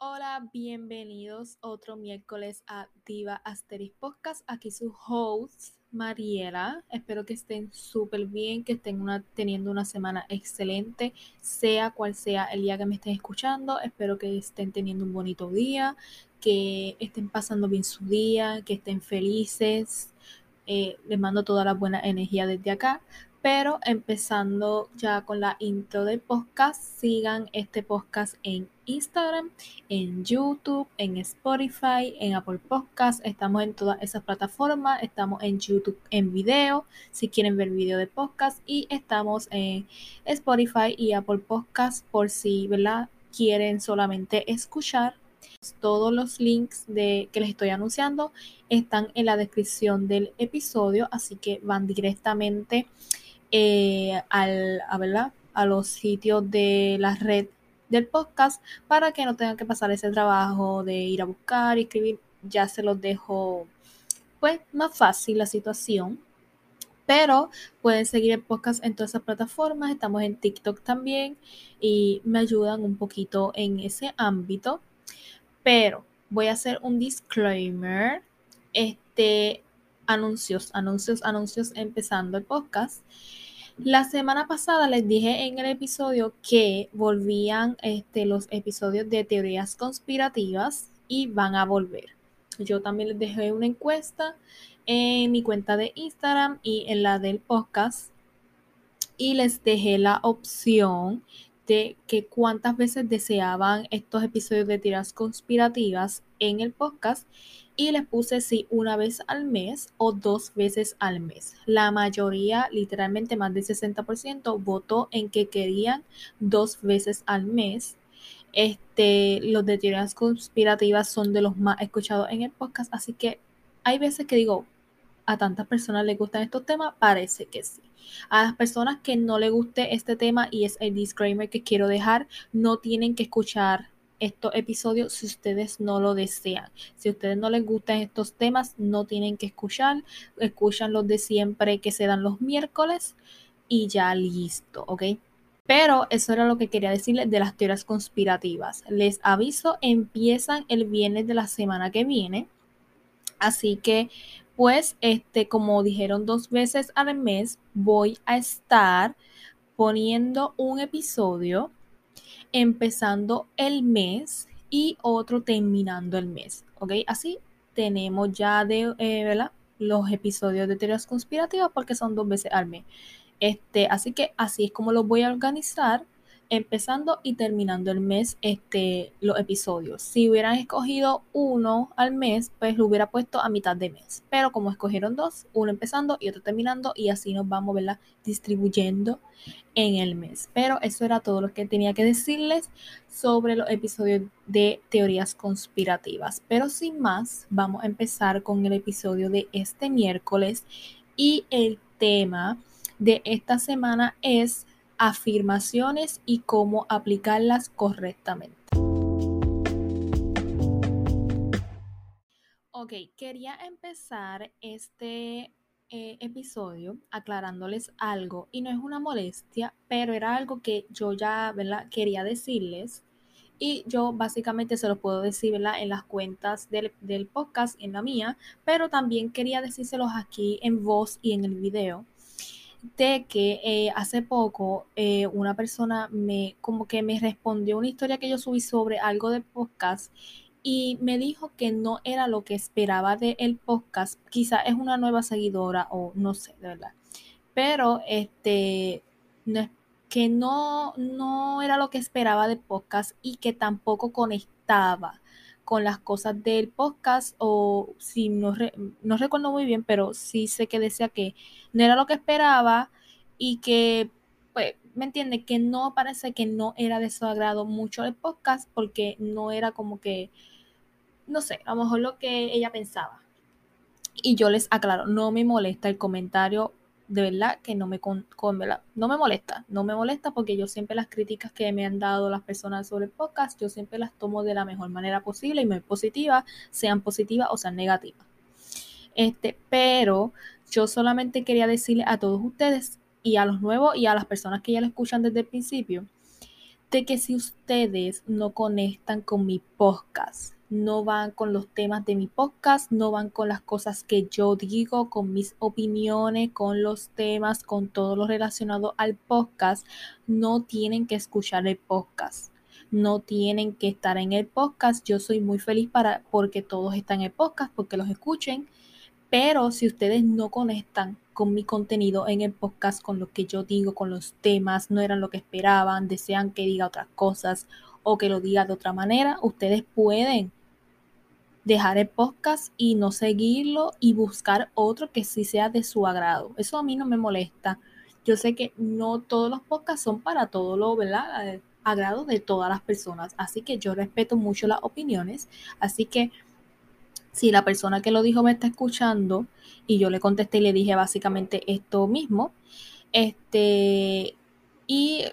Hola, bienvenidos otro miércoles a Diva Asteris Podcast. Aquí su host, Mariela. Espero que estén súper bien, que estén teniendo una semana excelente, sea cual sea el día que me estén escuchando. Espero que estén teniendo un bonito día, que estén pasando bien su día, que estén felices. Eh, les mando toda la buena energía desde acá. Pero empezando ya con la intro del podcast, sigan este podcast en Instagram, en YouTube, en Spotify, en Apple Podcast. Estamos en todas esas plataformas. Estamos en YouTube en video, si quieren ver video de podcast. Y estamos en Spotify y Apple Podcast por si ¿verdad? quieren solamente escuchar. Todos los links que les estoy anunciando están en la descripción del episodio, así que van directamente eh, a los sitios de la red del podcast para que no tengan que pasar ese trabajo de ir a buscar y escribir. Ya se los dejo pues más fácil la situación. Pero pueden seguir el podcast en todas esas plataformas. Estamos en TikTok también y me ayudan un poquito en ese ámbito. Pero voy a hacer un disclaimer. Este, anuncios, anuncios, anuncios empezando el podcast. La semana pasada les dije en el episodio que volvían este, los episodios de teorías conspirativas y van a volver. Yo también les dejé una encuesta en mi cuenta de Instagram y en la del podcast y les dejé la opción que cuántas veces deseaban estos episodios de teorías conspirativas en el podcast y les puse si una vez al mes o dos veces al mes. La mayoría, literalmente más del 60%, votó en que querían dos veces al mes. Este, los de teorías conspirativas son de los más escuchados en el podcast, así que hay veces que digo, a tantas personas les gustan estos temas, parece que sí. A las personas que no les guste este tema y es el disclaimer que quiero dejar, no tienen que escuchar estos episodios si ustedes no lo desean. Si a ustedes no les gustan estos temas, no tienen que escuchar. Escuchan los de siempre que se dan los miércoles y ya listo, ¿ok? Pero eso era lo que quería decirles de las teorías conspirativas. Les aviso, empiezan el viernes de la semana que viene. Así que, pues, este, como dijeron dos veces al mes, voy a estar poniendo un episodio empezando el mes y otro terminando el mes, ¿ok? Así tenemos ya de, eh, los episodios de teorías conspirativas porque son dos veces al mes. Este, así que así es como los voy a organizar empezando y terminando el mes este, los episodios. Si hubieran escogido uno al mes, pues lo hubiera puesto a mitad de mes. Pero como escogieron dos, uno empezando y otro terminando, y así nos vamos ¿verdad? distribuyendo en el mes. Pero eso era todo lo que tenía que decirles sobre los episodios de teorías conspirativas. Pero sin más, vamos a empezar con el episodio de este miércoles. Y el tema de esta semana es afirmaciones y cómo aplicarlas correctamente. Ok, quería empezar este eh, episodio aclarándoles algo y no es una molestia, pero era algo que yo ya quería decirles y yo básicamente se lo puedo decir en las cuentas del, del podcast, en la mía, pero también quería decírselos aquí en voz y en el video de que eh, hace poco eh, una persona me como que me respondió una historia que yo subí sobre algo de podcast y me dijo que no era lo que esperaba del podcast. Quizá es una nueva seguidora o no sé, de verdad. Pero este que no, no era lo que esperaba del podcast y que tampoco conectaba con las cosas del podcast o si no, no recuerdo muy bien, pero sí sé que decía que no era lo que esperaba y que, pues, me entiende, que no parece que no era de su agrado mucho el podcast porque no era como que, no sé, a lo mejor lo que ella pensaba. Y yo les aclaro, no me molesta el comentario de verdad que no me, con, no me molesta, no me molesta porque yo siempre las críticas que me han dado las personas sobre el podcast, yo siempre las tomo de la mejor manera posible y muy positiva, sean positivas o sean negativas. Este, pero yo solamente quería decirle a todos ustedes y a los nuevos y a las personas que ya lo escuchan desde el principio, de que si ustedes no conectan con mi podcast, no van con los temas de mi podcast, no van con las cosas que yo digo, con mis opiniones, con los temas, con todo lo relacionado al podcast, no tienen que escuchar el podcast. No tienen que estar en el podcast. Yo soy muy feliz para porque todos están en el podcast, porque los escuchen. Pero si ustedes no conectan con mi contenido en el podcast, con lo que yo digo, con los temas, no eran lo que esperaban, desean que diga otras cosas o que lo diga de otra manera, ustedes pueden dejar el podcast y no seguirlo y buscar otro que sí sea de su agrado. Eso a mí no me molesta. Yo sé que no todos los podcasts son para todo lo, ¿verdad? Eh, agrado de todas las personas. Así que yo respeto mucho las opiniones. Así que si la persona que lo dijo me está escuchando y yo le contesté y le dije básicamente esto mismo, este, y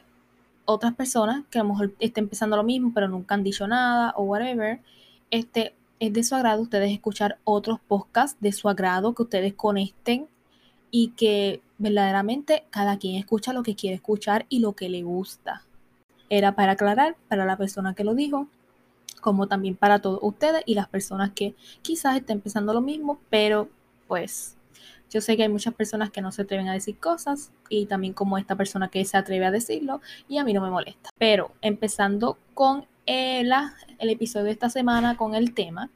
otras personas que a lo mejor estén empezando lo mismo, pero nunca han dicho nada o whatever, este, es de su agrado ustedes escuchar otros podcasts de su agrado, que ustedes conecten y que verdaderamente cada quien escucha lo que quiere escuchar y lo que le gusta. Era para aclarar para la persona que lo dijo, como también para todos ustedes y las personas que quizás estén pensando lo mismo, pero pues yo sé que hay muchas personas que no se atreven a decir cosas y también como esta persona que se atreve a decirlo y a mí no me molesta. Pero empezando con el, el episodio de esta semana con el tema,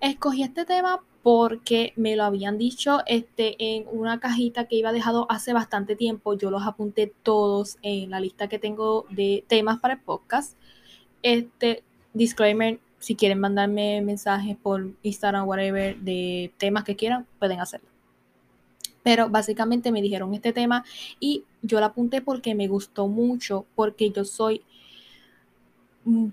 escogí este tema porque me lo habían dicho este, en una cajita que iba dejado hace bastante tiempo. Yo los apunté todos en la lista que tengo de temas para el podcast. Este disclaimer, si quieren mandarme mensajes por Instagram, whatever, de temas que quieran, pueden hacerlo. Pero básicamente me dijeron este tema y yo lo apunté porque me gustó mucho, porque yo soy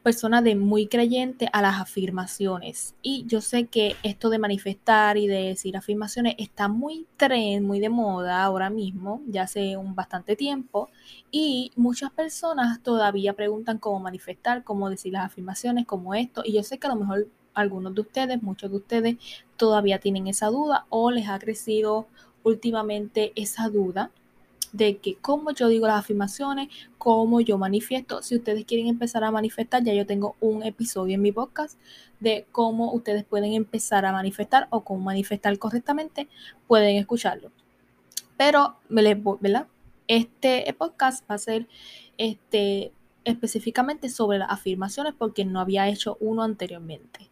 persona de muy creyente a las afirmaciones. Y yo sé que esto de manifestar y de decir afirmaciones está muy tren, muy de moda ahora mismo, ya hace un bastante tiempo. Y muchas personas todavía preguntan cómo manifestar, cómo decir las afirmaciones, como esto. Y yo sé que a lo mejor algunos de ustedes, muchos de ustedes, todavía tienen esa duda o les ha crecido últimamente esa duda de que cómo yo digo las afirmaciones, cómo yo manifiesto. Si ustedes quieren empezar a manifestar, ya yo tengo un episodio en mi podcast de cómo ustedes pueden empezar a manifestar o cómo manifestar correctamente, pueden escucharlo. Pero, ¿verdad? Este podcast va a ser este, específicamente sobre las afirmaciones porque no había hecho uno anteriormente.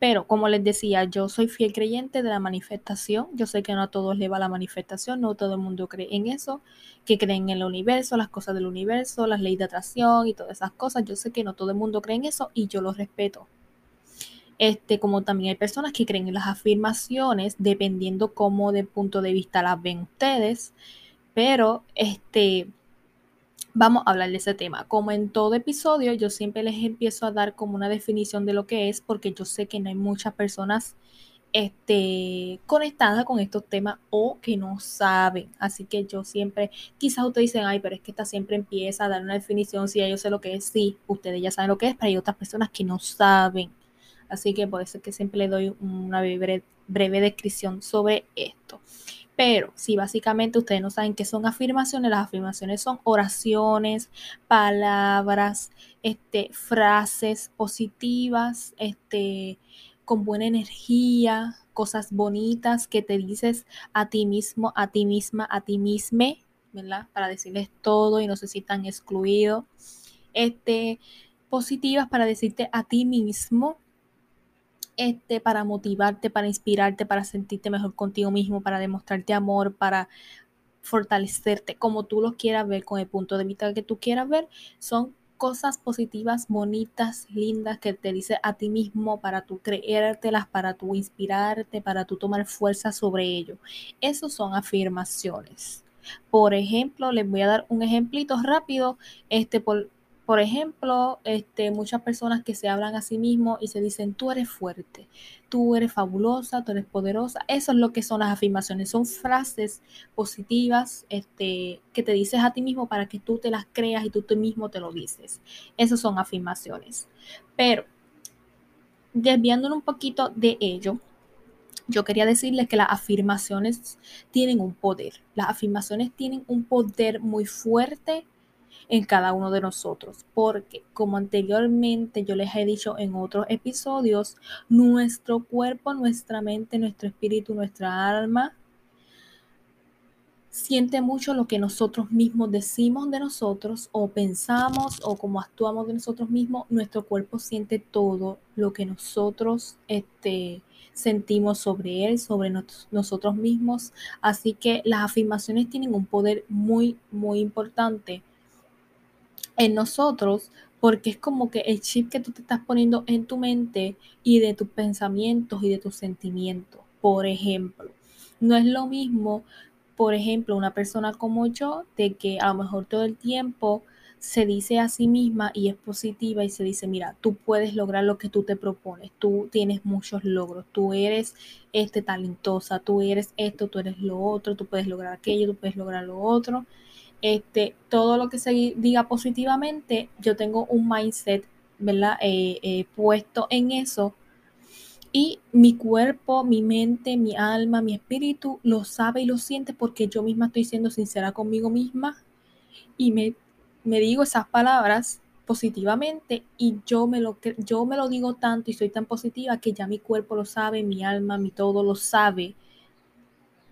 Pero como les decía, yo soy fiel creyente de la manifestación. Yo sé que no a todos le va la manifestación, no todo el mundo cree en eso, que creen en el universo, las cosas del universo, las leyes de atracción y todas esas cosas. Yo sé que no todo el mundo cree en eso y yo lo respeto. Este, como también hay personas que creen en las afirmaciones, dependiendo cómo de punto de vista las ven ustedes. Pero este, vamos a hablar de ese tema. Como en todo episodio, yo siempre les empiezo a dar como una definición de lo que es, porque yo sé que no hay muchas personas este, conectadas con estos temas o que no saben. Así que yo siempre, quizás ustedes dicen, ay, pero es que esta siempre empieza a dar una definición, si ya yo sé lo que es, sí, ustedes ya saben lo que es, pero hay otras personas que no saben. Así que por eso es que siempre le doy una breve descripción sobre esto. Pero si básicamente ustedes no saben qué son afirmaciones, las afirmaciones son oraciones, palabras, este, frases positivas, este, con buena energía, cosas bonitas que te dices a ti mismo, a ti misma, a ti misma, ¿verdad? Para decirles todo y no se sientan excluidos. Este, positivas para decirte a ti mismo este, para motivarte, para inspirarte, para sentirte mejor contigo mismo, para demostrarte amor, para fortalecerte, como tú lo quieras ver, con el punto de vista que tú quieras ver, son cosas positivas, bonitas, lindas que te dice a ti mismo para tú creértelas, para tú inspirarte, para tú tomar fuerza sobre ello. Esos son afirmaciones. Por ejemplo, les voy a dar un ejemplito rápido, este por por ejemplo, este, muchas personas que se hablan a sí mismos y se dicen, tú eres fuerte, tú eres fabulosa, tú eres poderosa. Eso es lo que son las afirmaciones. Son frases positivas este, que te dices a ti mismo para que tú te las creas y tú, tú mismo te lo dices. Esas son afirmaciones. Pero, desviándonos un poquito de ello, yo quería decirles que las afirmaciones tienen un poder. Las afirmaciones tienen un poder muy fuerte en cada uno de nosotros, porque como anteriormente yo les he dicho en otros episodios, nuestro cuerpo, nuestra mente, nuestro espíritu, nuestra alma siente mucho lo que nosotros mismos decimos de nosotros o pensamos o como actuamos de nosotros mismos, nuestro cuerpo siente todo lo que nosotros este, sentimos sobre él, sobre nosotros mismos. Así que las afirmaciones tienen un poder muy, muy importante en nosotros porque es como que el chip que tú te estás poniendo en tu mente y de tus pensamientos y de tus sentimientos. Por ejemplo, no es lo mismo, por ejemplo, una persona como yo, de que a lo mejor todo el tiempo se dice a sí misma y es positiva y se dice, mira, tú puedes lograr lo que tú te propones, tú tienes muchos logros, tú eres este talentosa, tú eres esto, tú eres lo otro, tú puedes lograr aquello, tú puedes lograr lo otro este, todo lo que se diga positivamente, yo tengo un mindset, ¿verdad? Eh, eh, puesto en eso. Y mi cuerpo, mi mente, mi alma, mi espíritu lo sabe y lo siente porque yo misma estoy siendo sincera conmigo misma y me, digo esas palabras positivamente y yo me, lo, yo me lo digo tanto y soy tan positiva que ya mi cuerpo lo sabe, mi alma, mi todo lo sabe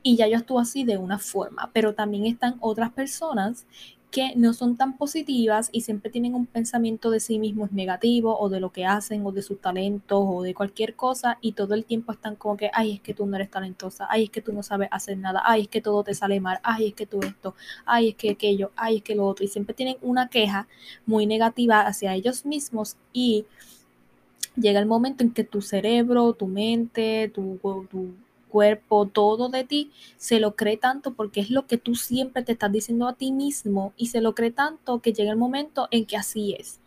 y ya yo actúo así de una forma, pero también están otras personas que no son tan positivas y siempre tienen un pensamiento de sí mismos negativo o de lo que hacen o de sus talentos o de cualquier cosa y todo el tiempo están como que, ay, es que tú no eres talentosa, ay, es que tú no sabes hacer nada, ay, es que todo te sale mal, ay, es que tú esto, ay, es que aquello, ay, es que lo otro y siempre tienen una queja muy negativa hacia ellos mismos y llega el momento en que tu cerebro, tu mente, tu, tu cuerpo, todo de ti, se lo cree tanto porque es lo que tú siempre te estás diciendo a ti mismo y se lo cree tanto que llega el momento en que así es.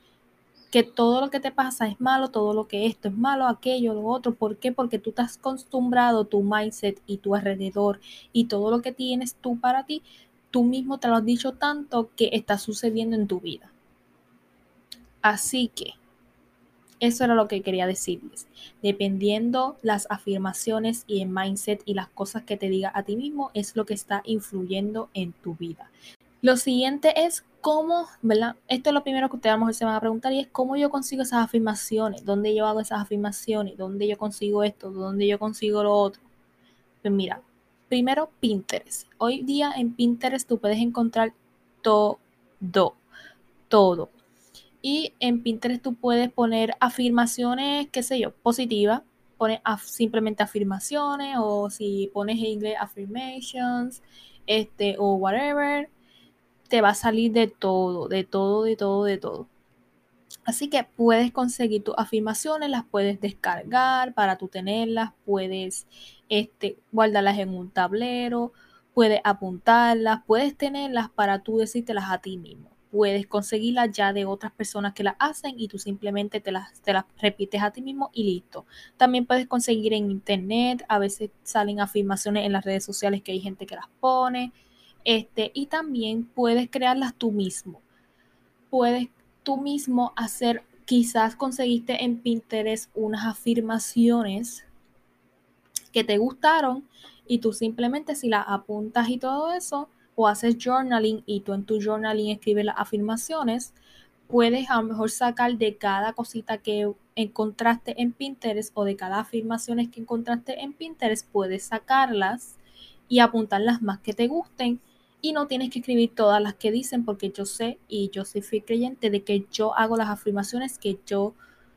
Que todo lo que te pasa es malo, todo lo que esto es malo, aquello, lo otro. ¿Por qué? Porque tú te has acostumbrado tu mindset y tu alrededor y todo lo que tienes tú para ti, tú mismo te lo has dicho tanto que está sucediendo en tu vida. Así que eso era lo que quería decirles. Dependiendo las afirmaciones y el mindset y las cosas que te diga a ti mismo es lo que está influyendo en tu vida. Lo siguiente es cómo, ¿verdad? Esto es lo primero que ustedes a lo mejor se van a preguntar y es cómo yo consigo esas afirmaciones, dónde yo hago esas afirmaciones, dónde yo consigo esto, dónde yo consigo lo otro. Pues mira, primero Pinterest. Hoy día en Pinterest tú puedes encontrar todo, todo. Y en Pinterest tú puedes poner afirmaciones, qué sé yo, positivas. Pones simplemente afirmaciones o si pones en inglés affirmations, este o whatever, te va a salir de todo, de todo, de todo, de todo. Así que puedes conseguir tus afirmaciones, las puedes descargar para tú tenerlas, puedes este, guardarlas en un tablero, puedes apuntarlas, puedes tenerlas para tú decírtelas a ti mismo puedes conseguirlas ya de otras personas que las hacen y tú simplemente te las, te las repites a ti mismo y listo. También puedes conseguir en internet, a veces salen afirmaciones en las redes sociales que hay gente que las pone, este, y también puedes crearlas tú mismo. Puedes tú mismo hacer, quizás conseguiste en Pinterest unas afirmaciones que te gustaron y tú simplemente si las apuntas y todo eso, o haces journaling y tú en tu journaling escribes las afirmaciones, puedes a lo mejor sacar de cada cosita que encontraste en Pinterest o de cada afirmaciones que encontraste en Pinterest, puedes sacarlas y apuntar las más que te gusten y no tienes que escribir todas las que dicen porque yo sé y yo soy fiel creyente de que yo hago las afirmaciones que yo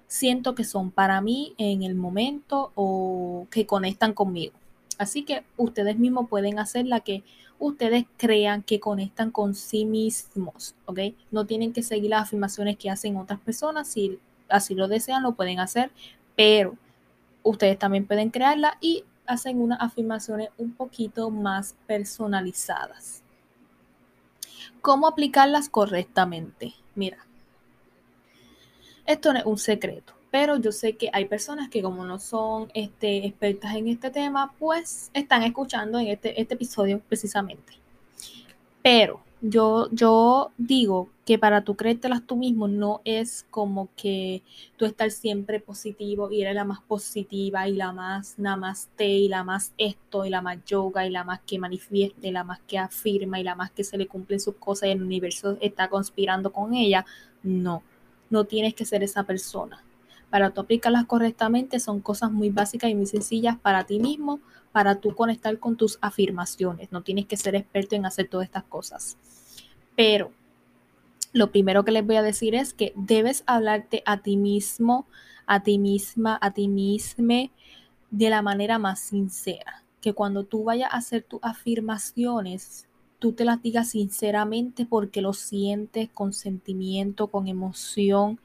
siento que son para mí en el momento o que conectan conmigo. Así que ustedes mismos pueden hacer la que ustedes crean que conectan con sí mismos, ¿ok? No tienen que seguir las afirmaciones que hacen otras personas, si así lo desean, lo pueden hacer, pero ustedes también pueden crearla y hacen unas afirmaciones un poquito más personalizadas. ¿Cómo aplicarlas correctamente? Mira, esto no es un secreto pero yo sé que hay personas que como no son este, expertas en este tema, pues están escuchando en este, este episodio precisamente. Pero yo, yo digo que para tú creértelas tú mismo no es como que tú estar siempre positivo y eres la más positiva y la más namaste y la más esto y la más yoga y la más que manifieste y la más que afirma y la más que se le cumplen sus cosas y el universo está conspirando con ella. No, no tienes que ser esa persona. Para tú aplicarlas correctamente son cosas muy básicas y muy sencillas para ti mismo, para tú conectar con tus afirmaciones. No tienes que ser experto en hacer todas estas cosas. Pero lo primero que les voy a decir es que debes hablarte a ti mismo, a ti misma, a ti misma de la manera más sincera. Que cuando tú vayas a hacer tus afirmaciones, tú te las digas sinceramente porque lo sientes con sentimiento, con emoción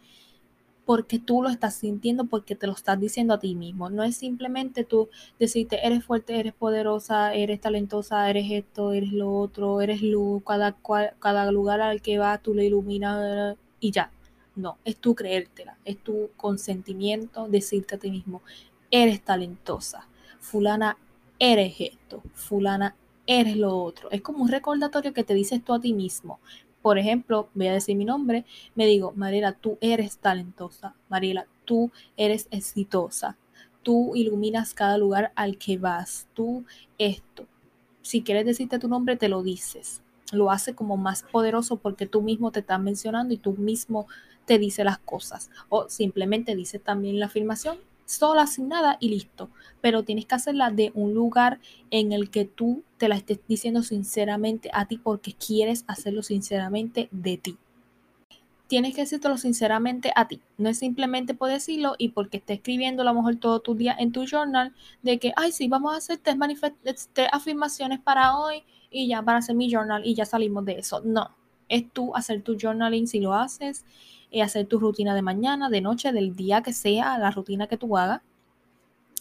porque tú lo estás sintiendo, porque te lo estás diciendo a ti mismo. No es simplemente tú decirte, eres fuerte, eres poderosa, eres talentosa, eres esto, eres lo otro, eres luz, cada, cada lugar al que vas tú lo iluminas y ya. No, es tú creértela, es tu consentimiento, decirte a ti mismo, eres talentosa, fulana, eres esto, fulana, eres lo otro. Es como un recordatorio que te dices tú a ti mismo por ejemplo, voy a decir mi nombre, me digo, Mariela, tú eres talentosa, Mariela, tú eres exitosa, tú iluminas cada lugar al que vas, tú esto. Si quieres decirte tu nombre, te lo dices. Lo hace como más poderoso porque tú mismo te estás mencionando y tú mismo te dice las cosas. O simplemente dice también la afirmación sola, sin nada y listo. Pero tienes que hacerla de un lugar en el que tú te la estés diciendo sinceramente a ti porque quieres hacerlo sinceramente de ti. Tienes que decírtelo sinceramente a ti. No es simplemente por decirlo y porque estés escribiendo a lo mejor todo tu día en tu journal de que, ay, sí, vamos a hacer tres, afirmaciones para hoy y ya para hacer mi journal y ya salimos de eso. No, es tú hacer tu journaling si lo haces y hacer tu rutina de mañana, de noche, del día que sea, la rutina que tú hagas.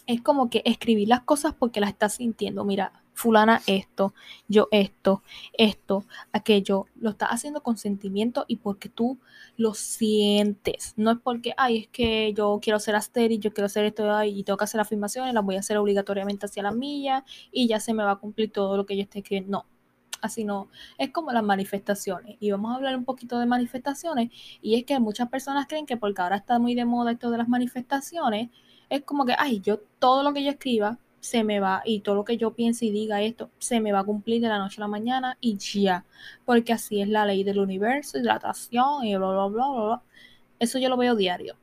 Es como que escribir las cosas porque las estás sintiendo. Mira, fulana esto, yo esto, esto, aquello. Lo estás haciendo con sentimiento y porque tú lo sientes. No es porque, ay, es que yo quiero ser y yo quiero hacer esto y tengo que hacer afirmaciones, las voy a hacer obligatoriamente hacia la milla y ya se me va a cumplir todo lo que yo esté escribiendo. No, así no, es como las manifestaciones. Y vamos a hablar un poquito de manifestaciones. Y es que muchas personas creen que porque ahora está muy de moda esto de las manifestaciones, es como que, ay, yo todo lo que yo escriba se me va y todo lo que yo piense y diga esto se me va a cumplir de la noche a la mañana y ya, porque así es la ley del universo, hidratación y bla, bla, bla, bla, bla. Eso yo lo veo diario.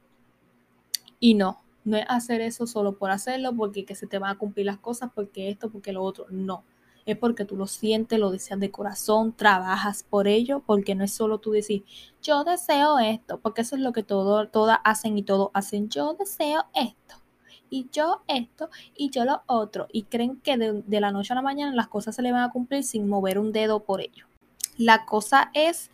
Y no, no es hacer eso solo por hacerlo, porque que se te van a cumplir las cosas, porque esto, porque lo otro. No, es porque tú lo sientes, lo deseas de corazón, trabajas por ello, porque no es solo tú decir, yo deseo esto, porque eso es lo que todo, todas hacen y todos hacen, yo deseo esto, y yo esto, y yo lo otro, y creen que de, de la noche a la mañana las cosas se le van a cumplir sin mover un dedo por ello. La cosa es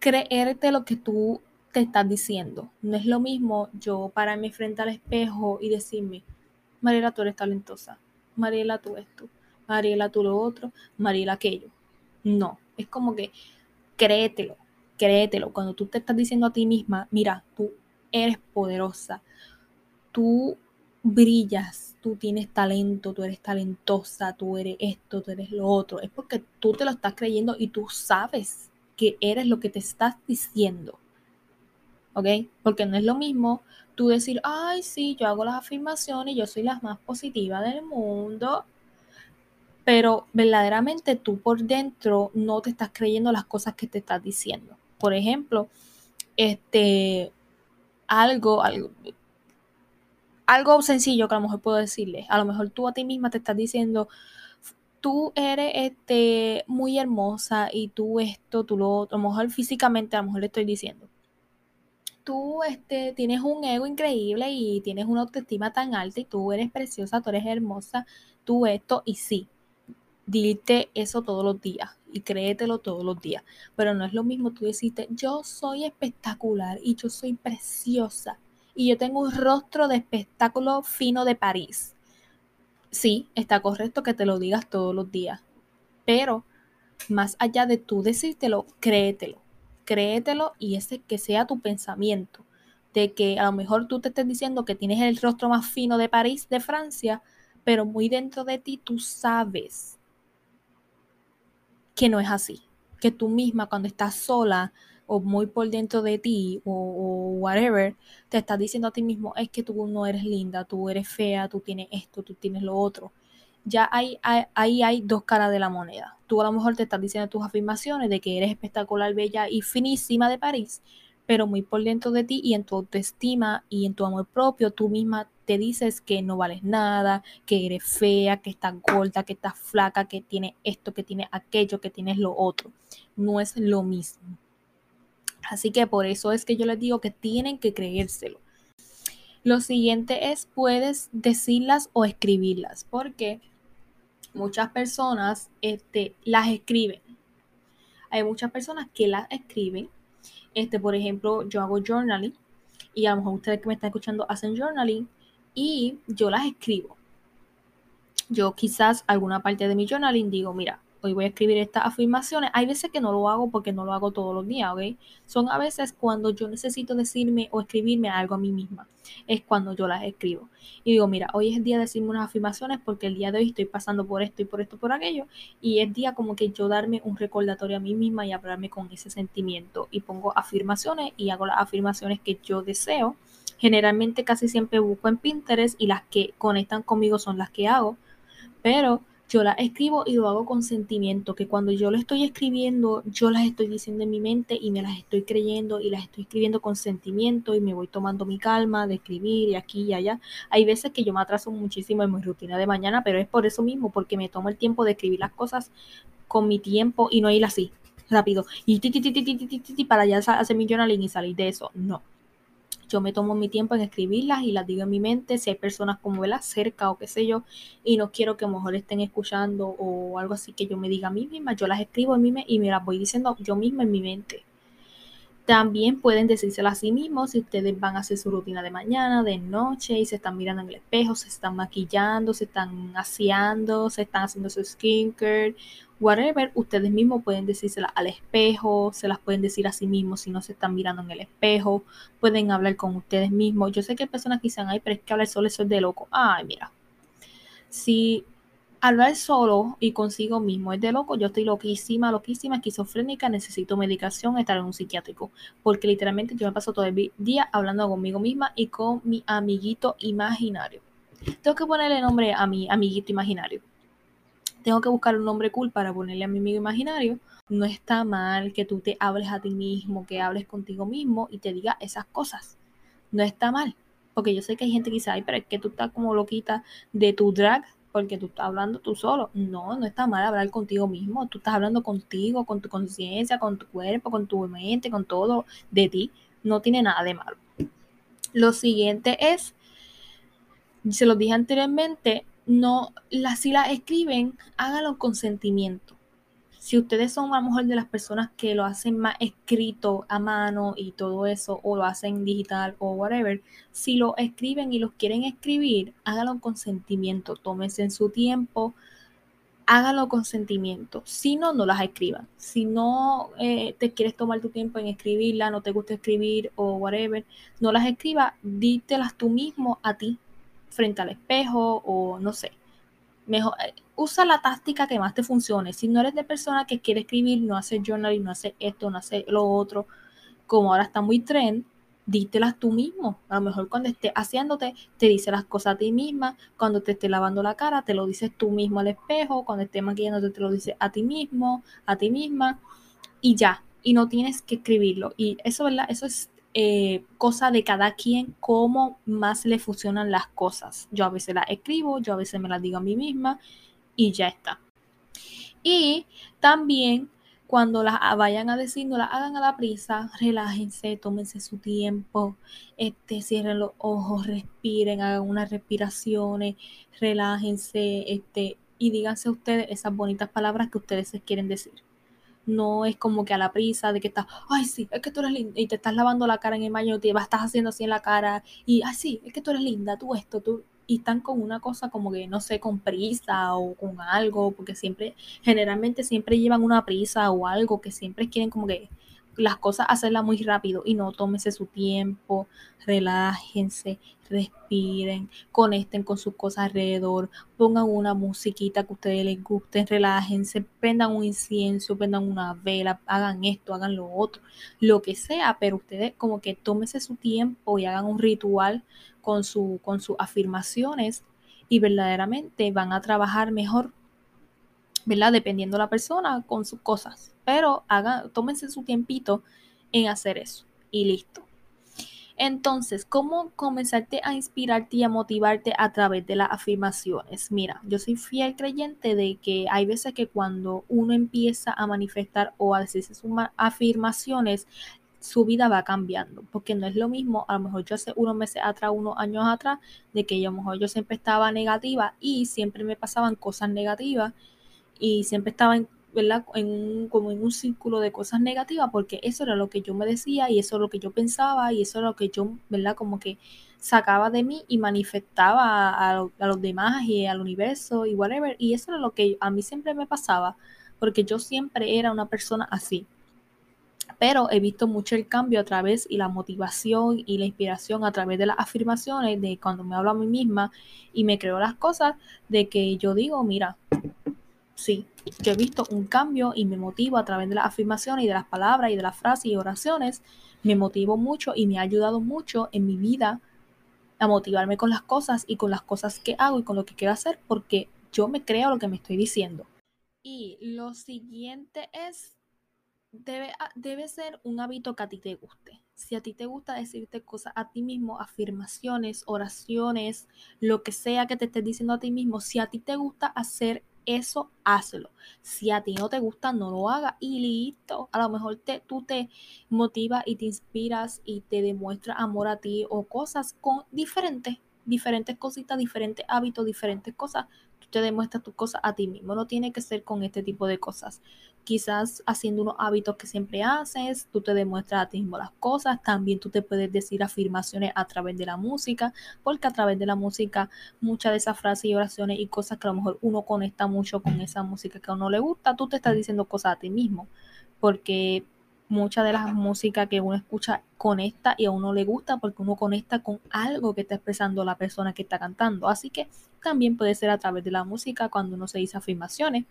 creerte lo que tú te estás diciendo. No es lo mismo yo pararme frente al espejo y decirme, Mariela, tú eres talentosa. Mariela, tú esto. Mariela tú lo otro, Mariela aquello. No, es como que créetelo, créetelo. Cuando tú te estás diciendo a ti misma, mira, tú eres poderosa, tú brillas, tú tienes talento, tú eres talentosa, tú eres esto, tú eres lo otro. Es porque tú te lo estás creyendo y tú sabes que eres lo que te estás diciendo. ¿Ok? Porque no es lo mismo tú decir, ay, sí, yo hago las afirmaciones, yo soy la más positiva del mundo pero verdaderamente tú por dentro no te estás creyendo las cosas que te estás diciendo. Por ejemplo, este, algo, algo, algo sencillo que a lo mejor puedo decirle. A lo mejor tú a ti misma te estás diciendo, tú eres este, muy hermosa y tú esto, tú lo otro. A lo mejor físicamente, a lo mejor le estoy diciendo. Tú este, tienes un ego increíble y tienes una autoestima tan alta y tú eres preciosa, tú eres hermosa, tú esto y sí dite eso todos los días y créetelo todos los días. Pero no es lo mismo tú decirte, yo soy espectacular y yo soy preciosa y yo tengo un rostro de espectáculo fino de París. Sí, está correcto que te lo digas todos los días, pero más allá de tú decírtelo, créetelo. Créetelo y ese que sea tu pensamiento. De que a lo mejor tú te estés diciendo que tienes el rostro más fino de París, de Francia, pero muy dentro de ti tú sabes que no es así. que tú misma cuando estás sola o muy por dentro de ti o, whatever, te estás diciendo a ti mismo, es que tú no eres linda, tú eres fea, tú tienes esto, tú tienes lo otro. Ya ahí hay, hay, hay dos caras de la moneda. Tú a lo mejor te estás diciendo tus afirmaciones de que eres espectacular, bella y finísima de París, pero muy por dentro de ti y en tu autoestima y en tu amor propio, tú misma te dices que no vales nada, que eres fea, que estás gorda, que estás flaca, que tienes esto, que tienes aquello, que tienes lo otro. No es lo mismo. Así que por eso es que yo les digo que tienen que creérselo. Lo siguiente es, puedes decirlas o escribirlas, porque muchas personas este, las escriben. Hay muchas personas que las escriben. Este, por ejemplo, yo hago journaling y a lo mejor ustedes que me están escuchando hacen journaling y yo las escribo. Yo quizás alguna parte de mi journaling digo, mira, hoy voy a escribir estas afirmaciones. Hay veces que no lo hago porque no lo hago todos los días, ¿ok? Son a veces cuando yo necesito decirme o escribirme algo a mí misma. Es cuando yo las escribo. Y digo, mira, hoy es día de decirme unas afirmaciones porque el día de hoy estoy pasando por esto y por esto, por aquello. Y es día como que yo darme un recordatorio a mí misma y hablarme con ese sentimiento. Y pongo afirmaciones y hago las afirmaciones que yo deseo. Generalmente casi siempre busco en Pinterest y las que conectan conmigo son las que hago. Pero yo las escribo y lo hago con sentimiento, que cuando yo lo estoy escribiendo, yo las estoy diciendo en mi mente y me las estoy creyendo y las estoy escribiendo con sentimiento y me voy tomando mi calma de escribir y aquí y allá. Hay veces que yo me atraso muchísimo en mi rutina de mañana, pero es por eso mismo, porque me tomo el tiempo de escribir las cosas con mi tiempo y no ir así, rápido, y ti, ti, ti, ti, para ya hacer mi journaling y salir de eso. No, yo me tomo mi tiempo en escribirlas y las digo en mi mente, si hay personas como él cerca o qué sé yo, y no quiero que a lo mejor estén escuchando o algo así que yo me diga a mí misma, yo las escribo en mente y me las voy diciendo yo misma en mi mente. También pueden decírselo a sí mismos si ustedes van a hacer su rutina de mañana, de noche y se están mirando en el espejo, se están maquillando, se están aseando, se están haciendo su skincare whatever, ustedes mismos pueden decírsela al espejo, se las pueden decir a sí mismos si no se están mirando en el espejo, pueden hablar con ustedes mismos. Yo sé que hay personas que dicen, ay, pero es que hablar solo eso es de loco. Ay, mira, si hablar solo y consigo mismo es de loco, yo estoy loquísima, loquísima, esquizofrénica, necesito medicación, estar en un psiquiátrico, porque literalmente yo me paso todo el día hablando conmigo misma y con mi amiguito imaginario. Tengo que ponerle nombre a mi amiguito imaginario tengo que buscar un nombre cool para ponerle a mi amigo imaginario. No está mal que tú te hables a ti mismo, que hables contigo mismo y te diga esas cosas. No está mal. Porque yo sé que hay gente que dice, ay, pero es que tú estás como loquita de tu drag porque tú estás hablando tú solo. No, no está mal hablar contigo mismo. Tú estás hablando contigo, con tu conciencia, con tu cuerpo, con tu mente, con todo de ti. No tiene nada de malo. Lo siguiente es, se lo dije anteriormente, no, la, si la escriben, háganlo con sentimiento. Si ustedes son a lo mejor de las personas que lo hacen más escrito a mano y todo eso, o lo hacen digital o whatever, si lo escriben y los quieren escribir, háganlo con sentimiento, tómense en su tiempo, háganlo con sentimiento. Si no, no las escriban. Si no eh, te quieres tomar tu tiempo en escribirla, no te gusta escribir o whatever, no las escribas, dítelas tú mismo a ti frente al espejo o no sé. Mejor, eh, usa la táctica que más te funcione. Si no eres de persona que quiere escribir, no hace journaling, no hace esto, no hace lo otro, como ahora está muy trend, dítelas tú mismo. A lo mejor cuando estés haciéndote, te dice las cosas a ti misma. Cuando te estés lavando la cara, te lo dices tú mismo al espejo. Cuando estés maquillándote, te lo dices a ti mismo, a ti misma. Y ya. Y no tienes que escribirlo. Y eso, ¿verdad? Eso es eh, cosa de cada quien, cómo más le funcionan las cosas. Yo a veces las escribo, yo a veces me las digo a mí misma y ya está. Y también cuando las vayan a decir, no las hagan a la prisa, relájense, tómense su tiempo, este, cierren los ojos, respiren, hagan unas respiraciones, relájense, este, y díganse ustedes esas bonitas palabras que ustedes se quieren decir no es como que a la prisa de que estás, ay, sí, es que tú eres linda, y te estás lavando la cara en el baño, te estás haciendo así en la cara, y, ay, sí, es que tú eres linda, tú esto, tú, y están con una cosa como que, no sé, con prisa o con algo, porque siempre, generalmente siempre llevan una prisa o algo que siempre quieren como que las cosas hacerlas muy rápido y no tómese su tiempo, relájense, respiren, conecten con sus cosas alrededor, pongan una musiquita que a ustedes les guste, relájense, prendan un incienso, prendan una vela, hagan esto, hagan lo otro, lo que sea, pero ustedes como que tómese su tiempo y hagan un ritual con, su, con sus afirmaciones y verdaderamente van a trabajar mejor, ¿verdad? Dependiendo de la persona con sus cosas. Pero hagan, tómense su tiempito en hacer eso y listo. Entonces, ¿cómo comenzarte a inspirarte y a motivarte a través de las afirmaciones? Mira, yo soy fiel creyente de que hay veces que cuando uno empieza a manifestar o a decirse sus afirmaciones, su vida va cambiando, porque no es lo mismo, a lo mejor yo hace unos meses atrás, unos años atrás, de que yo a lo mejor yo siempre estaba negativa y siempre me pasaban cosas negativas y siempre estaba en. En como en un círculo de cosas negativas, porque eso era lo que yo me decía y eso era lo que yo pensaba y eso era lo que yo, ¿verdad? Como que sacaba de mí y manifestaba a, a los demás y al universo y whatever, y eso era lo que a mí siempre me pasaba, porque yo siempre era una persona así pero he visto mucho el cambio a través y la motivación y la inspiración a través de las afirmaciones de cuando me hablo a mí misma y me creo las cosas de que yo digo, mira, sí, yo he visto un cambio y me motivo a través de las afirmaciones y de las palabras y de las frases y oraciones, me motivo mucho y me ha ayudado mucho en mi vida a motivarme con las cosas y con las cosas que hago y con lo que quiero hacer porque yo me creo lo que me estoy diciendo. Y lo siguiente es debe, ah, debe ser un hábito que a ti te guste. Si a ti te gusta decirte cosas a ti mismo, afirmaciones, oraciones, lo que sea que te estés diciendo a ti mismo, si a ti te gusta hacer eso, hazlo. Si a ti no te gusta, no lo hagas y listo. A lo mejor te, tú te motivas y te inspiras y te demuestra amor a ti o cosas con diferentes, diferentes cositas, diferentes hábitos, diferentes cosas. Tú te demuestras tus cosas a ti mismo. No tiene que ser con este tipo de cosas quizás haciendo unos hábitos que siempre haces, tú te demuestras a ti mismo las cosas, también tú te puedes decir afirmaciones a través de la música, porque a través de la música muchas de esas frases y oraciones y cosas que a lo mejor uno conecta mucho con esa música que a uno le gusta, tú te estás diciendo cosas a ti mismo, porque mucha de las músicas que uno escucha conecta y a uno le gusta porque uno conecta con algo que está expresando la persona que está cantando. Así que también puede ser a través de la música cuando uno se dice afirmaciones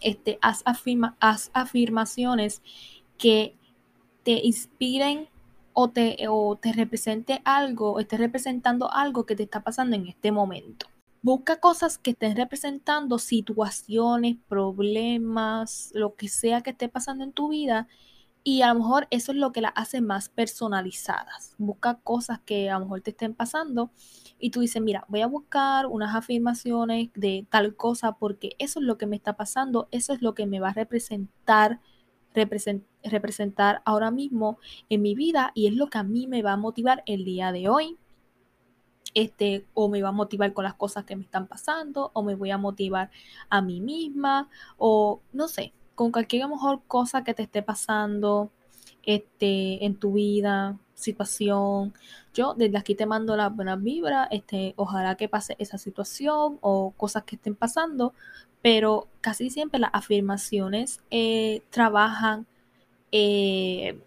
este, haz, afirmaciones que te inspiren o te, o te represente algo, esté representando algo que te está pasando en este momento. Busca cosas que estén representando situaciones, problemas, lo que sea que esté pasando en tu vida y a lo mejor eso es lo que las hace más personalizadas. Busca cosas que a lo mejor te estén pasando y tú dices, mira, voy a buscar unas afirmaciones de tal cosa porque eso es lo que me está pasando, eso es lo que me va a representar, representar ahora mismo en mi vida y es lo que a mí me va a motivar el día de hoy. Este, o me va a motivar con las cosas que me están pasando, o me voy a motivar a mí misma, o no sé, con cualquier mejor cosa que te esté pasando este, en tu vida, situación. Yo desde aquí te mando las buenas vibras, este, ojalá que pase esa situación o cosas que estén pasando, pero casi siempre las afirmaciones eh, trabajan eh,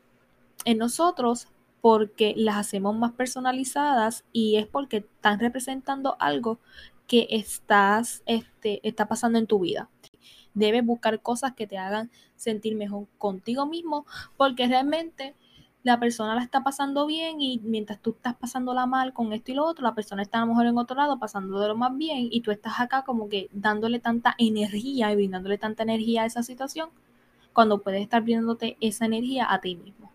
en nosotros porque las hacemos más personalizadas y es porque están representando algo que estás, este, está pasando en tu vida debes buscar cosas que te hagan sentir mejor contigo mismo, porque realmente la persona la está pasando bien y mientras tú estás pasándola mal con esto y lo otro, la persona está a lo mejor en otro lado pasando de lo más bien y tú estás acá como que dándole tanta energía y brindándole tanta energía a esa situación cuando puedes estar brindándote esa energía a ti mismo.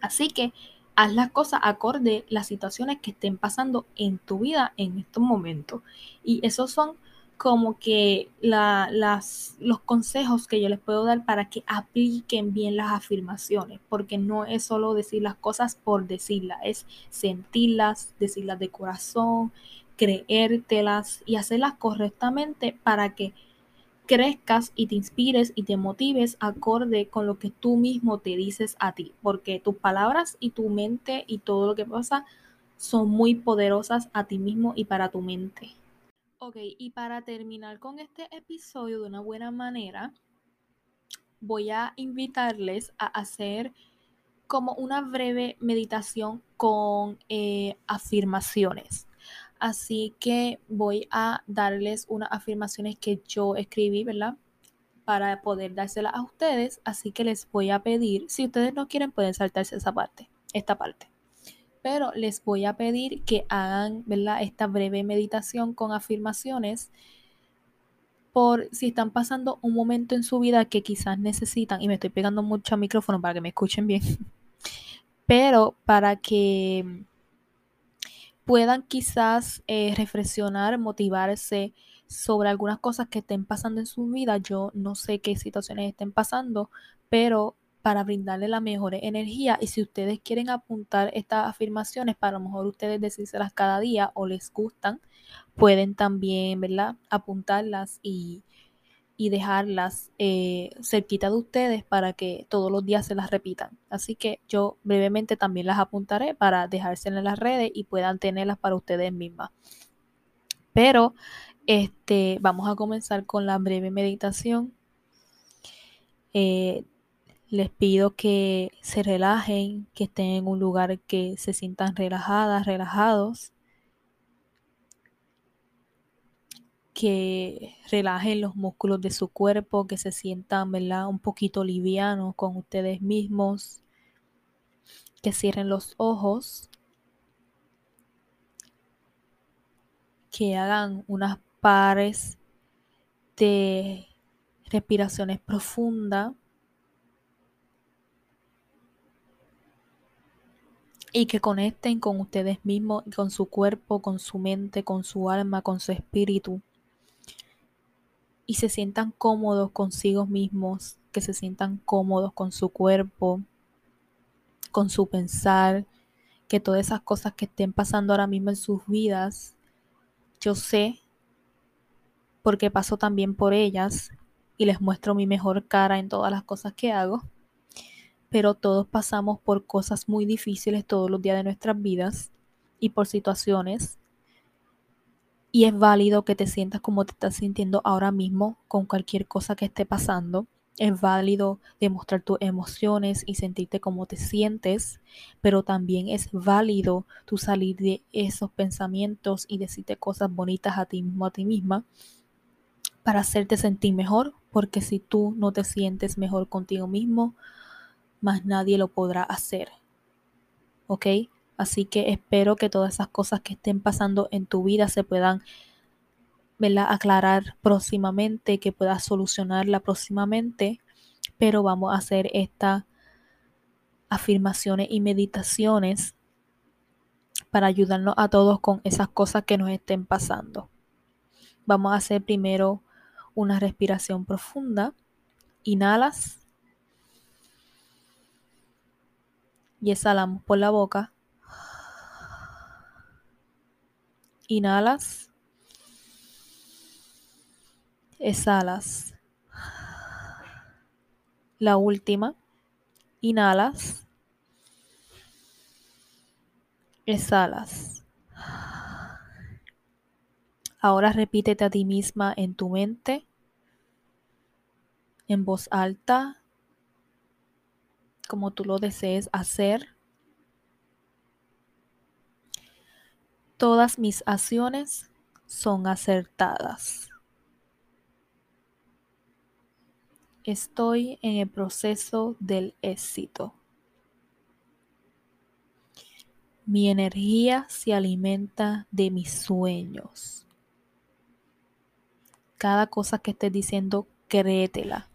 Así que haz las cosas acorde las situaciones que estén pasando en tu vida en estos momentos. Y esos son como que las, los consejos que yo les puedo dar para que apliquen bien las afirmaciones, porque no es solo decir las cosas por decirlas, es sentirlas, decirlas de corazón, creértelas y hacerlas correctamente para que crezcas y te inspires y te motives acorde con lo que tú mismo te dices a ti, porque tus palabras y tu mente y todo lo que pasa son muy poderosas a ti mismo y para tu mente. Ok, y para terminar con este episodio de una buena manera, voy a invitarles a hacer como una breve meditación con eh, afirmaciones. Así que voy a darles unas afirmaciones que yo escribí, ¿verdad? Para poder dárselas a ustedes. Así que les voy a pedir, si ustedes no quieren, pueden saltarse esa parte, esta parte. Pero les voy a pedir que hagan, ¿verdad? Esta breve meditación con afirmaciones por si están pasando un momento en su vida que quizás necesitan, y me estoy pegando mucho al micrófono para que me escuchen bien, pero para que puedan quizás eh, reflexionar, motivarse sobre algunas cosas que estén pasando en su vida. Yo no sé qué situaciones estén pasando, pero para brindarle la mejor energía y si ustedes quieren apuntar estas afirmaciones, para lo mejor ustedes decírselas cada día o les gustan, pueden también, ¿verdad? Apuntarlas y y dejarlas eh, cerquita de ustedes para que todos los días se las repitan. Así que yo brevemente también las apuntaré para dejárselas en las redes y puedan tenerlas para ustedes mismas. Pero este, vamos a comenzar con la breve meditación. Eh, les pido que se relajen, que estén en un lugar que se sientan relajadas, relajados. que relajen los músculos de su cuerpo, que se sientan, ¿verdad? Un poquito livianos con ustedes mismos, que cierren los ojos, que hagan unas pares de respiraciones profundas y que conecten con ustedes mismos, con su cuerpo, con su mente, con su alma, con su espíritu. Y se sientan cómodos consigo mismos, que se sientan cómodos con su cuerpo, con su pensar, que todas esas cosas que estén pasando ahora mismo en sus vidas, yo sé, porque paso también por ellas y les muestro mi mejor cara en todas las cosas que hago, pero todos pasamos por cosas muy difíciles todos los días de nuestras vidas y por situaciones y es válido que te sientas como te estás sintiendo ahora mismo con cualquier cosa que esté pasando. Es válido demostrar tus emociones y sentirte como te sientes, pero también es válido tú salir de esos pensamientos y decirte cosas bonitas a ti mismo, a ti misma, para hacerte sentir mejor, porque si tú no te sientes mejor contigo mismo, más nadie lo podrá hacer. ¿Ok? Así que espero que todas esas cosas que estén pasando en tu vida se puedan aclarar próximamente, que puedas solucionarla próximamente. Pero vamos a hacer estas afirmaciones y meditaciones para ayudarnos a todos con esas cosas que nos estén pasando. Vamos a hacer primero una respiración profunda. Inhalas. Y exhalamos por la boca. Inhalas. Exhalas. La última. Inhalas. Exhalas. Ahora repítete a ti misma en tu mente, en voz alta, como tú lo desees hacer. Todas mis acciones son acertadas. Estoy en el proceso del éxito. Mi energía se alimenta de mis sueños. Cada cosa que estés diciendo, créetela.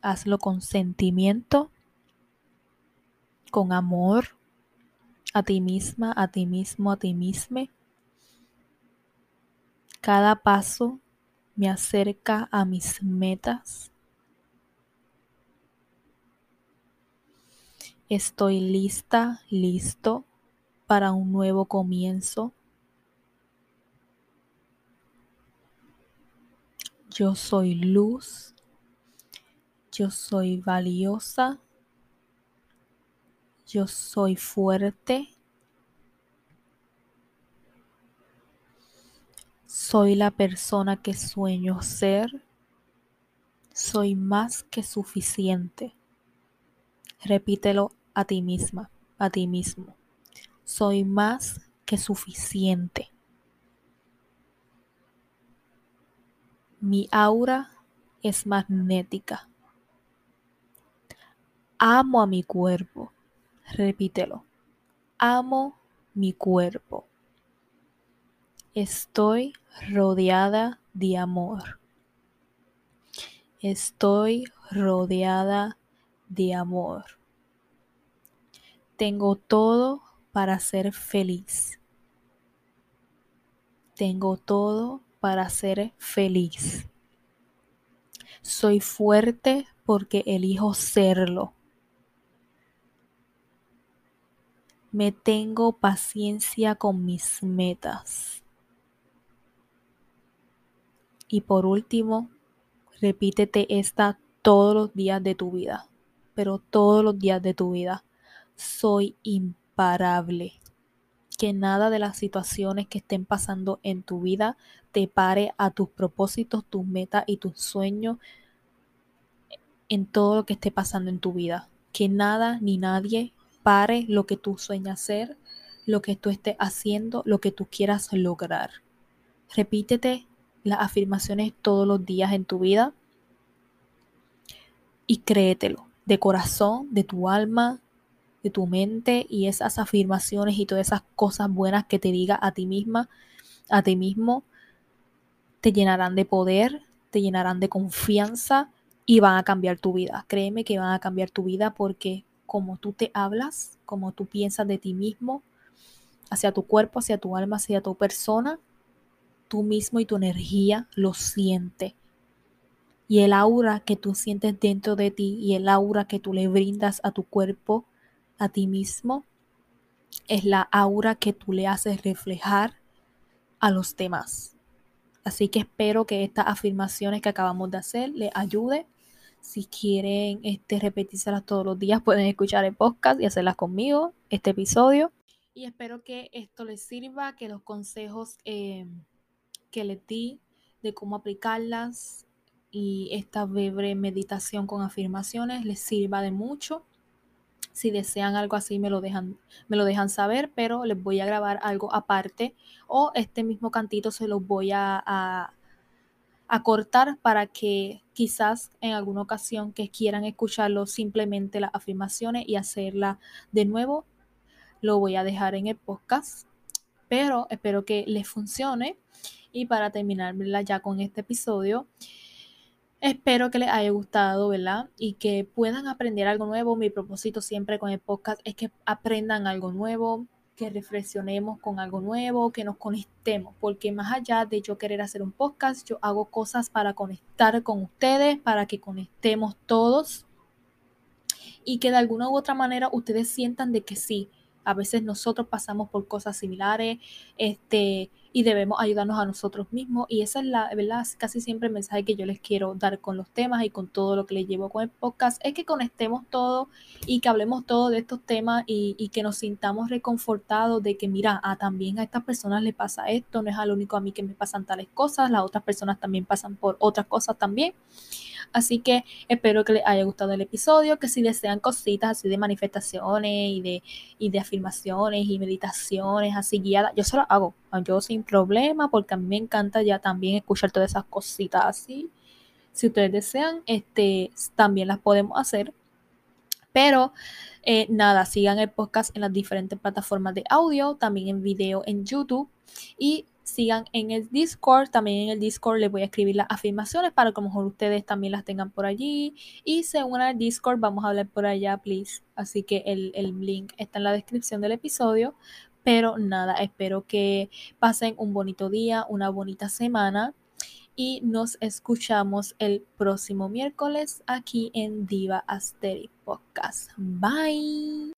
Hazlo con sentimiento, con amor a ti misma, a ti mismo, a ti misma cada paso me acerca a mis metas. Estoy lista, listo para un nuevo comienzo. Yo soy luz. Yo soy valiosa. Yo soy fuerte. Soy la persona que sueño ser. Soy más que suficiente. Repítelo a ti misma, a ti mismo. Soy más que suficiente. Mi aura es magnética. Amo a mi cuerpo. Repítelo. Amo mi cuerpo. Estoy rodeada de amor. Estoy rodeada de amor. Tengo todo para ser feliz. Tengo todo para ser feliz. Soy fuerte porque elijo serlo. Me tengo paciencia con mis metas. Y por último, repítete esta todos los días de tu vida, pero todos los días de tu vida. Soy imparable que nada de las situaciones que estén pasando en tu vida te pare a tus propósitos, tus metas y tus sueños en todo lo que esté pasando en tu vida. Que nada ni nadie pare lo que tú sueñas hacer, lo que tú estés haciendo, lo que tú quieras lograr. Repítete las afirmaciones todos los días en tu vida y créetelo de corazón, de tu alma, de tu mente y esas afirmaciones y todas esas cosas buenas que te diga a ti misma, a ti mismo, te llenarán de poder, te llenarán de confianza y van a cambiar tu vida. Créeme que van a cambiar tu vida porque como tú te hablas, como tú piensas de ti mismo, hacia tu cuerpo, hacia tu alma, hacia tu persona, tú mismo y tu energía lo siente. Y el aura que tú sientes dentro de ti y el aura que tú le brindas a tu cuerpo a ti mismo es la aura que tú le haces reflejar a los demás. Así que espero que estas afirmaciones que acabamos de hacer les ayude. Si quieren este, repetírselas todos los días, pueden escuchar el podcast y hacerlas conmigo, este episodio. Y espero que esto les sirva, que los consejos eh, que les di de cómo aplicarlas y esta breve meditación con afirmaciones les sirva de mucho. Si desean algo así, me lo dejan, me lo dejan saber, pero les voy a grabar algo aparte o este mismo cantito se los voy a, cortar para que quizás en alguna ocasión que quieran escucharlo simplemente las afirmaciones y hacerla de nuevo, lo voy a dejar en el podcast. Pero espero que les funcione. Y para terminar ya con este episodio, Espero que les haya gustado, ¿verdad? Y que puedan aprender algo nuevo. Mi propósito siempre con el podcast es que aprendan algo nuevo, que reflexionemos con algo nuevo, que nos conectemos, porque más allá de yo querer hacer un podcast, yo hago cosas para conectar con ustedes, para que conectemos todos y que de alguna u otra manera ustedes sientan de que sí, a veces nosotros pasamos por cosas similares, este, y debemos ayudarnos a nosotros mismos. Y esa es la, ¿verdad? Casi siempre el mensaje que yo les quiero dar con los temas y con todo lo que les llevo con el podcast, es que conectemos todo y que hablemos todo de estos temas y, que nos sintamos reconfortados de que, mira, a, también a estas personas les pasa esto, no es al único a mí que me pasan tales cosas, las otras personas también pasan por otras cosas también. Así que espero que les haya gustado el episodio, que si desean cositas así de manifestaciones y de, y de afirmaciones y meditaciones así guiadas, yo se lo hago, yo sin problema, porque a mí me encanta ya también escuchar todas esas cositas así. Si ustedes desean, este, también las podemos hacer. Pero eh, nada, sigan el podcast en las diferentes plataformas de audio, también en video en YouTube. Y sigan en el Discord. También en el Discord les voy a escribir las afirmaciones para que a lo mejor ustedes también las tengan por allí. Y se unan al Discord, vamos a hablar por allá, please. Así que el, el link está en la descripción del episodio. Pero nada, espero que pasen un bonito día, una bonita semana. Y nos escuchamos el próximo miércoles aquí en Diva Asterix Podcast. Bye.